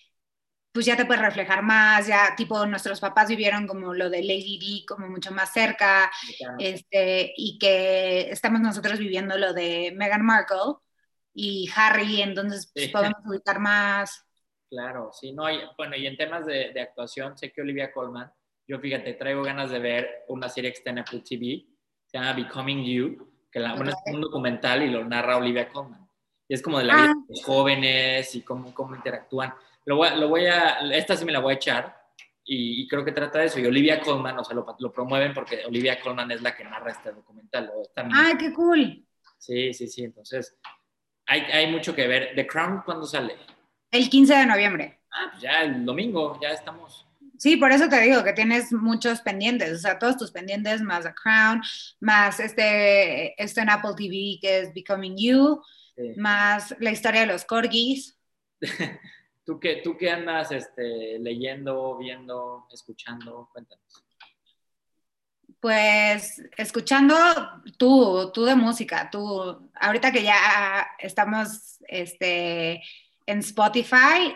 pues ya te puedes reflejar más, ya tipo nuestros papás vivieron como lo de Lady D como mucho más cerca, este, y que estamos nosotros viviendo lo de Meghan Markle y Harry, entonces pues, podemos ubicar más. Claro, sí, no, y, bueno, y en temas de, de, actuación, sé que Olivia Colman, yo fíjate, traigo ganas de ver una serie que está en Apple TV, se llama Becoming You, que la, bueno, es un documental y lo narra Olivia Colman. Y es como de la vida ah. de los jóvenes y cómo, cómo interactúan lo voy, lo voy a, esta sí me la voy a echar y, creo que trata de eso. Y Olivia Colman, o sea, lo, lo, promueven porque Olivia Colman es la que narra este documental. ¡Ay, qué cool! Sí, sí, sí. Entonces, hay, hay mucho que ver. ¿The Crown cuándo sale? El 15 de noviembre. Ah, pues ya el domingo, ya estamos. Sí, por eso te digo que tienes muchos pendientes, o sea, todos tus pendientes, más The Crown, más este, este en Apple TV que es Becoming You, más la historia de los corgis. ¿Tú qué, tú qué andas este, leyendo, viendo, escuchando? Cuéntanos. Pues escuchando tú, tú de música, tú, ahorita que ya estamos este, en Spotify,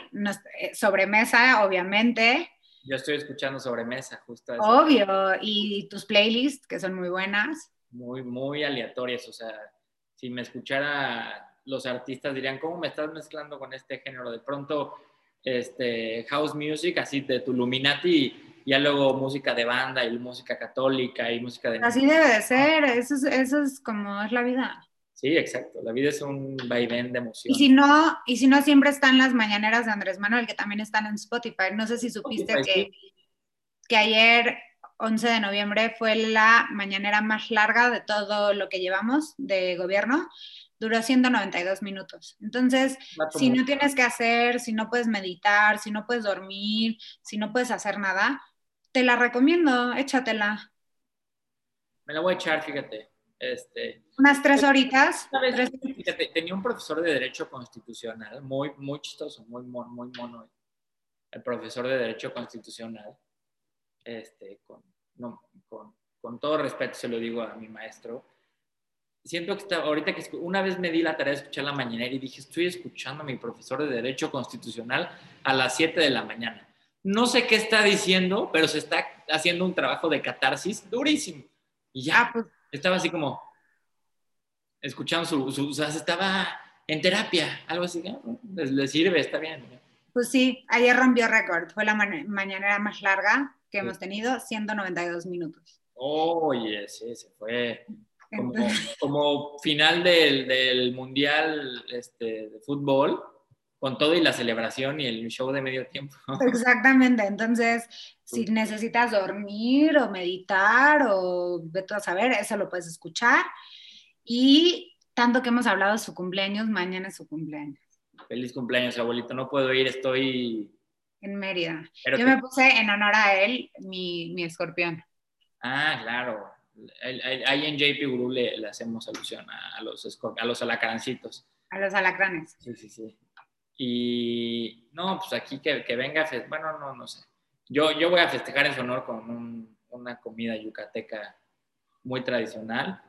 eh, sobremesa, obviamente. Yo estoy escuchando sobremesa, justo. Eso. Obvio, y tus playlists, que son muy buenas. Muy, muy aleatorias, o sea, si me escuchara los artistas dirían, ¿cómo me estás mezclando con este género? De pronto, este, house music, así de tu Illuminati, y ya luego música de banda y música católica y música de... Así debe de ser, eso es, eso es como es la vida. Sí, exacto, la vida es un vaivén de emoción. Y si no, y si no siempre están las mañaneras de Andrés Manuel, que también están en Spotify. No sé si supiste que, que ayer 11 de noviembre fue la mañanera más larga de todo lo que llevamos de gobierno duró 192 minutos. Entonces, si no tienes que hacer, si no puedes meditar, si no puedes dormir, si no puedes hacer nada, te la recomiendo, échatela. Me la voy a echar, fíjate. Este, Unas tres horitas. Fíjate, tenía un profesor de Derecho Constitucional, muy, muy chistoso, muy, muy mono, el profesor de Derecho Constitucional, este, con, con, con todo respeto se lo digo a mi maestro, siento que está, ahorita que una vez me di la tarea de escuchar la mañanera y dije, estoy escuchando a mi profesor de Derecho Constitucional a las 7 de la mañana. No sé qué está diciendo, pero se está haciendo un trabajo de catarsis durísimo. Y ya, ah, pues. estaba así como escuchando su, su, o sea, estaba en terapia, algo así, le, sirve, está bien. Pues sí, ayer rompió récord, fue la mañanera más larga que hemos tenido, 192 minutos. Oye, sí, se fue como, final del, Mundial este, de Fútbol, con todo y la celebración y el show de medio tiempo. Exactamente, entonces si necesitas dormir o meditar o vete a saber, eso lo puedes escuchar. Y tanto que hemos hablado de su cumpleaños, mañana es su cumpleaños. Feliz cumpleaños, abuelito. No puedo ir, estoy... En Mérida. Yo me puse en honor a él mi, mi escorpión. Ah, claro ahí en JP Guru le, hacemos alusión a, los, a los alacrancitos. A los alacranes. Sí, sí, sí. Y no, pues aquí que, que venga, bueno, no, no sé. Yo, yo voy a festejar en su honor con una comida yucateca muy tradicional.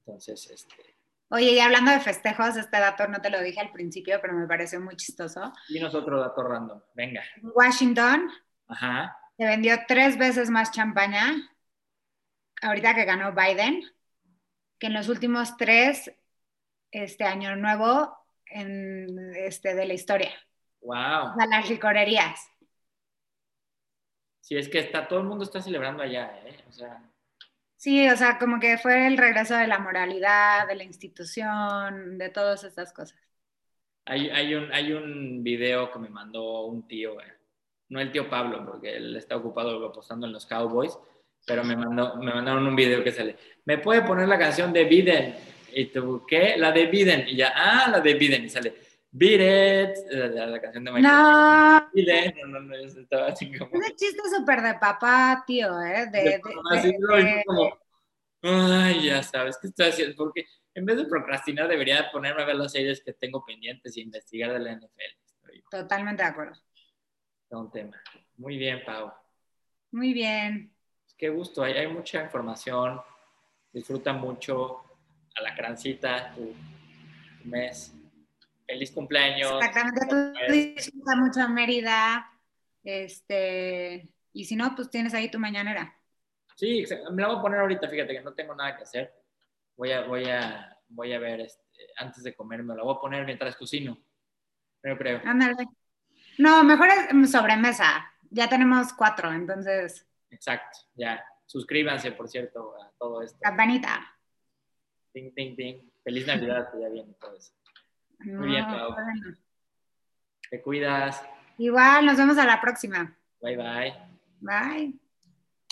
Entonces, este... Oye, y hablando de festejos, este dato no te lo dije al principio, pero me pareció muy chistoso. Y nosotros dato random, venga. Washington Ajá. se vendió tres veces más champaña ahorita que ganó Biden, que en los últimos tres este año nuevo en, este, de la historia. Wow. A las licorerías. Sí, es que está, todo el mundo está celebrando allá, ¿eh? O sea. Sí, o sea, como que fue el regreso de la moralidad, de la institución, de todas estas cosas. Hay, hay, un, hay un video que me mandó un tío, eh. no el tío Pablo, porque él está ocupado apostando en los Cowboys, pero me, mandó, me mandaron un video que sale, ¿me puede poner la canción de Biden? Y tú, ¿qué? La de Biden. Y ya, ah, la de Biden. Y sale, Beat It, la, canción de Michael. No. Biden, no, no, no, estaba así como... Es un chiste súper de papá, tío, ¿eh? De, de, así, de, como, ay, ya sabes, ¿qué estoy haciendo? Porque en vez de procrastinar, debería ponerme a ver las series que tengo pendientes y investigar de la NFL. Totalmente de acuerdo. Es un tema. Muy bien, Pau. Muy bien qué gusto, hay, hay mucha información, disfruta mucho a la crancita tu, mes. Feliz cumpleaños. Exactamente, tú disfruta mucho Mérida. Este, y si no, pues tienes ahí tu mañanera. Sí, me la voy a poner ahorita, fíjate que no tengo nada que hacer. Voy a, voy a, voy a ver este, antes de comer, me la voy a poner mientras cocino. Creo. Ándale. No, mejor es sobremesa. Ya tenemos cuatro, entonces. Exacto, ya. Suscríbanse, por cierto, a todo esto. Campanita. Ting, ting, ting. Feliz Navidad, que ya viene todo eso. Muy bien, Pau. Te cuidas. Igual, nos vemos a la próxima. Bye, bye. Bye.